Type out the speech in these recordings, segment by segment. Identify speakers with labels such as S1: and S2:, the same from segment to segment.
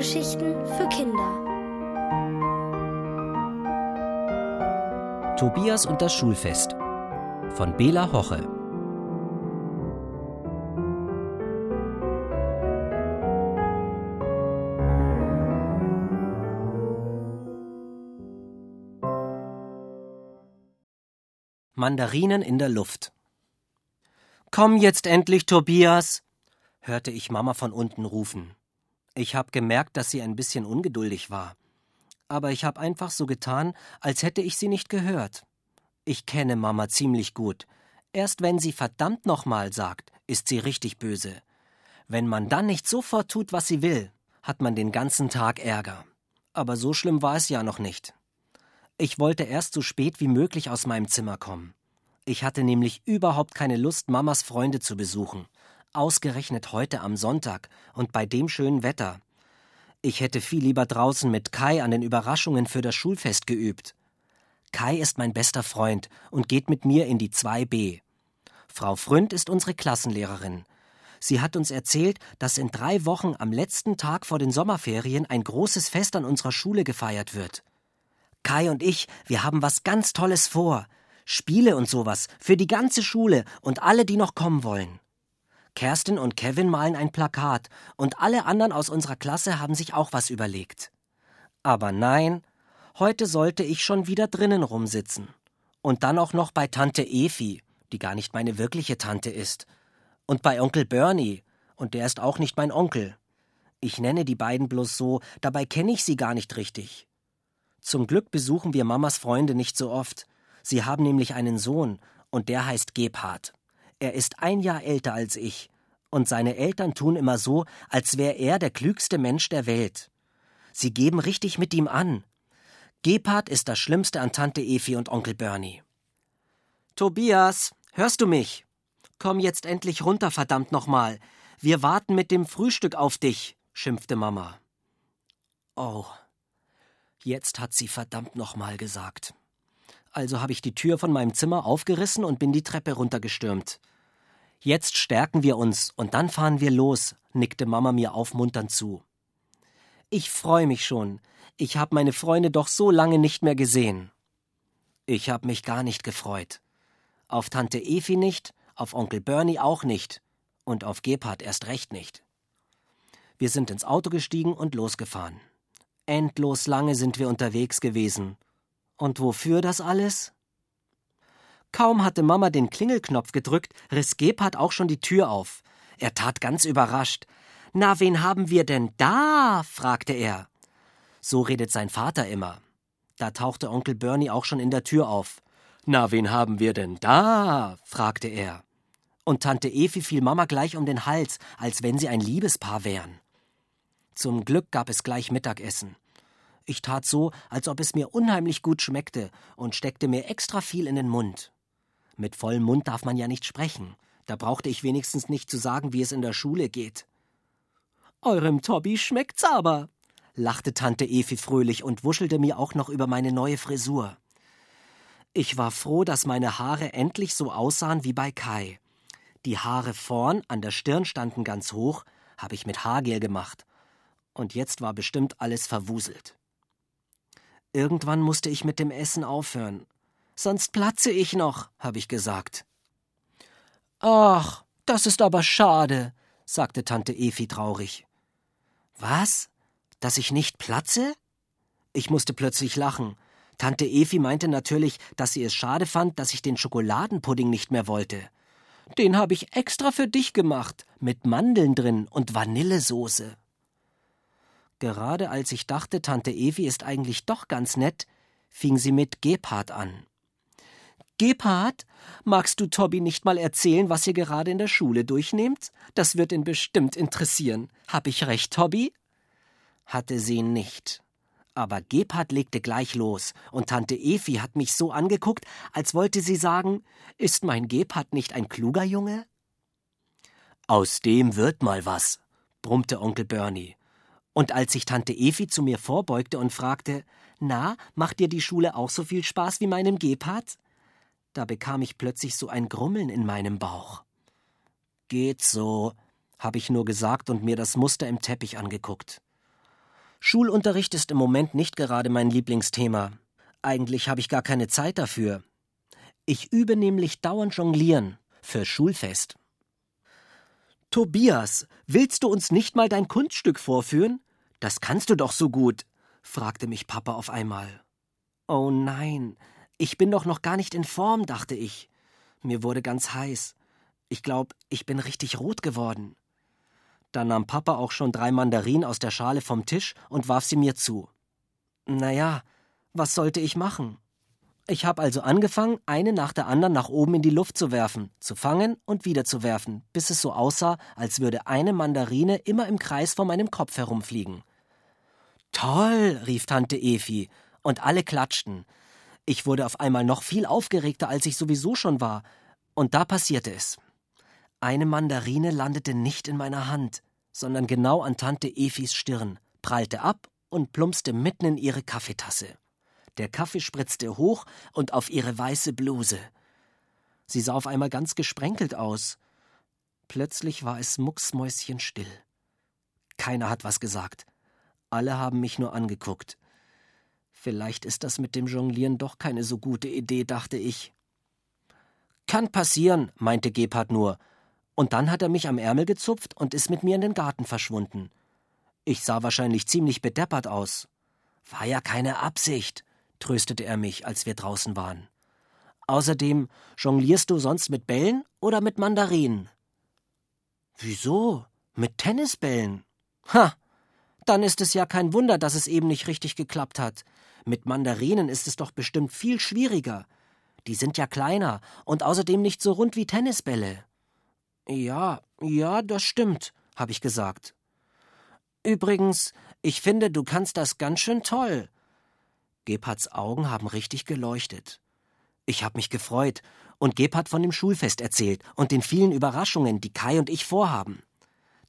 S1: Hörgeschichten für Kinder.
S2: Tobias und das Schulfest von Bela Hoche. Mandarinen in der Luft. Komm jetzt endlich, Tobias, hörte ich Mama von unten rufen. Ich hab gemerkt, dass sie ein bisschen ungeduldig war. Aber ich hab einfach so getan, als hätte ich sie nicht gehört. Ich kenne Mama ziemlich gut. Erst wenn sie verdammt nochmal sagt, ist sie richtig böse. Wenn man dann nicht sofort tut, was sie will, hat man den ganzen Tag Ärger. Aber so schlimm war es ja noch nicht. Ich wollte erst so spät wie möglich aus meinem Zimmer kommen. Ich hatte nämlich überhaupt keine Lust, Mamas Freunde zu besuchen. Ausgerechnet heute am Sonntag und bei dem schönen Wetter. Ich hätte viel lieber draußen mit Kai an den Überraschungen für das Schulfest geübt. Kai ist mein bester Freund und geht mit mir in die 2b. Frau Fründ ist unsere Klassenlehrerin. Sie hat uns erzählt, dass in drei Wochen am letzten Tag vor den Sommerferien ein großes Fest an unserer Schule gefeiert wird. Kai und ich, wir haben was ganz Tolles vor. Spiele und sowas für die ganze Schule und alle, die noch kommen wollen. Kerstin und Kevin malen ein Plakat und alle anderen aus unserer Klasse haben sich auch was überlegt. Aber nein, heute sollte ich schon wieder drinnen rumsitzen. Und dann auch noch bei Tante Efi, die gar nicht meine wirkliche Tante ist. Und bei Onkel Bernie, und der ist auch nicht mein Onkel. Ich nenne die beiden bloß so, dabei kenne ich sie gar nicht richtig. Zum Glück besuchen wir Mamas Freunde nicht so oft. Sie haben nämlich einen Sohn, und der heißt Gebhard. Er ist ein Jahr älter als ich, und seine Eltern tun immer so, als wäre er der klügste Mensch der Welt. Sie geben richtig mit ihm an. Gebhard ist das Schlimmste an Tante Efi und Onkel Bernie. Tobias, hörst du mich? Komm jetzt endlich runter, verdammt nochmal. Wir warten mit dem Frühstück auf dich, schimpfte Mama. Oh, jetzt hat sie verdammt nochmal gesagt. Also habe ich die Tür von meinem Zimmer aufgerissen und bin die Treppe runtergestürmt. Jetzt stärken wir uns und dann fahren wir los, nickte Mama mir aufmunternd zu. Ich freue mich schon. Ich habe meine Freunde doch so lange nicht mehr gesehen. Ich habe mich gar nicht gefreut. Auf Tante Efi nicht, auf Onkel Bernie auch nicht und auf Gebhard erst recht nicht. Wir sind ins Auto gestiegen und losgefahren. Endlos lange sind wir unterwegs gewesen. Und wofür das alles? Kaum hatte Mama den Klingelknopf gedrückt, riss Gebhard auch schon die Tür auf. Er tat ganz überrascht. Na, wen haben wir denn da? fragte er. So redet sein Vater immer. Da tauchte Onkel Bernie auch schon in der Tür auf. Na, wen haben wir denn da? fragte er. Und Tante Efi fiel Mama gleich um den Hals, als wenn sie ein Liebespaar wären. Zum Glück gab es gleich Mittagessen. Ich tat so, als ob es mir unheimlich gut schmeckte und steckte mir extra viel in den Mund. Mit vollem Mund darf man ja nicht sprechen. Da brauchte ich wenigstens nicht zu sagen, wie es in der Schule geht. Eurem Tobby schmeckt's aber, lachte Tante Efi fröhlich und wuschelte mir auch noch über meine neue Frisur. Ich war froh, dass meine Haare endlich so aussahen wie bei Kai. Die Haare vorn an der Stirn standen ganz hoch, habe ich mit Haargel gemacht. Und jetzt war bestimmt alles verwuselt. Irgendwann musste ich mit dem Essen aufhören, sonst platze ich noch, habe ich gesagt. Ach, das ist aber schade, sagte Tante Efi traurig. Was? Dass ich nicht platze? Ich musste plötzlich lachen. Tante Efi meinte natürlich, dass sie es schade fand, dass ich den Schokoladenpudding nicht mehr wollte. Den habe ich extra für dich gemacht, mit Mandeln drin und Vanillesoße. Gerade als ich dachte, Tante Evi ist eigentlich doch ganz nett, fing sie mit Gebhard an. Gebhard, magst du Tobi nicht mal erzählen, was ihr gerade in der Schule durchnehmt? Das wird ihn bestimmt interessieren. Hab ich recht, Tobi? Hatte sie nicht. Aber Gebhard legte gleich los, und Tante Efi hat mich so angeguckt, als wollte sie sagen, ist mein Gebhard nicht ein kluger Junge? Aus dem wird mal was, brummte Onkel Bernie. Und als sich Tante Efi zu mir vorbeugte und fragte, na, macht dir die Schule auch so viel Spaß wie meinem Gebhard? Da bekam ich plötzlich so ein Grummeln in meinem Bauch. Geht so, habe ich nur gesagt und mir das Muster im Teppich angeguckt. Schulunterricht ist im Moment nicht gerade mein Lieblingsthema. Eigentlich habe ich gar keine Zeit dafür. Ich übe nämlich dauernd Jonglieren für Schulfest. Tobias, willst du uns nicht mal dein Kunststück vorführen? Das kannst du doch so gut, fragte mich Papa auf einmal. Oh nein, ich bin doch noch gar nicht in Form, dachte ich. Mir wurde ganz heiß. Ich glaube, ich bin richtig rot geworden. Da nahm Papa auch schon drei Mandarinen aus der Schale vom Tisch und warf sie mir zu. Naja, was sollte ich machen? Ich habe also angefangen, eine nach der anderen nach oben in die Luft zu werfen, zu fangen und wieder zu werfen, bis es so aussah, als würde eine Mandarine immer im Kreis vor meinem Kopf herumfliegen. Toll, rief Tante Efi, und alle klatschten. Ich wurde auf einmal noch viel aufgeregter, als ich sowieso schon war, und da passierte es. Eine Mandarine landete nicht in meiner Hand, sondern genau an Tante Efis Stirn, prallte ab und plumpste mitten in ihre Kaffeetasse. Der Kaffee spritzte hoch und auf ihre weiße Bluse. Sie sah auf einmal ganz gesprenkelt aus. Plötzlich war es mucksmäuschenstill. Keiner hat was gesagt. Alle haben mich nur angeguckt. Vielleicht ist das mit dem Jonglieren doch keine so gute Idee, dachte ich. Kann passieren, meinte Gebhard nur und dann hat er mich am Ärmel gezupft und ist mit mir in den Garten verschwunden. Ich sah wahrscheinlich ziemlich bedeppert aus. War ja keine Absicht, tröstete er mich, als wir draußen waren. Außerdem, jonglierst du sonst mit Bällen oder mit Mandarinen? Wieso? Mit Tennisbällen? Ha! Dann ist es ja kein Wunder, dass es eben nicht richtig geklappt hat. Mit Mandarinen ist es doch bestimmt viel schwieriger. Die sind ja kleiner und außerdem nicht so rund wie Tennisbälle. Ja, ja, das stimmt, habe ich gesagt. Übrigens, ich finde, du kannst das ganz schön toll. Gebhards Augen haben richtig geleuchtet. Ich habe mich gefreut und Gebhard von dem Schulfest erzählt und den vielen Überraschungen, die Kai und ich vorhaben.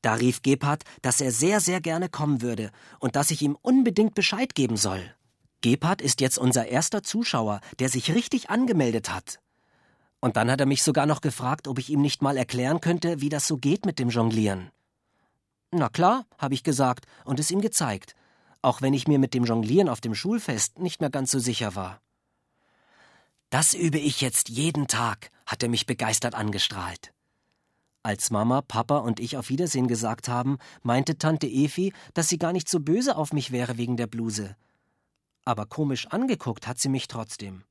S2: Da rief Gebhard, dass er sehr, sehr gerne kommen würde und dass ich ihm unbedingt Bescheid geben soll. Gebhard ist jetzt unser erster Zuschauer, der sich richtig angemeldet hat. Und dann hat er mich sogar noch gefragt, ob ich ihm nicht mal erklären könnte, wie das so geht mit dem Jonglieren. Na klar, habe ich gesagt und es ihm gezeigt, auch wenn ich mir mit dem Jonglieren auf dem Schulfest nicht mehr ganz so sicher war. Das übe ich jetzt jeden Tag, hat er mich begeistert angestrahlt. Als Mama, Papa und ich auf Wiedersehen gesagt haben, meinte Tante Efi, dass sie gar nicht so böse auf mich wäre wegen der Bluse. Aber komisch angeguckt hat sie mich trotzdem.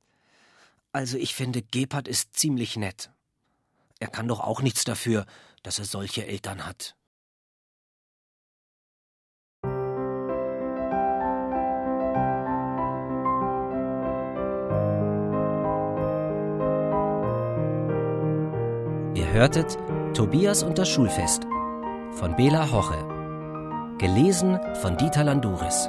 S2: Also ich finde, Gebhard ist ziemlich nett. Er kann doch auch nichts dafür, dass er solche Eltern hat. Ihr hörtet Tobias und das Schulfest von Bela Hoche. Gelesen von Dieter Landuris.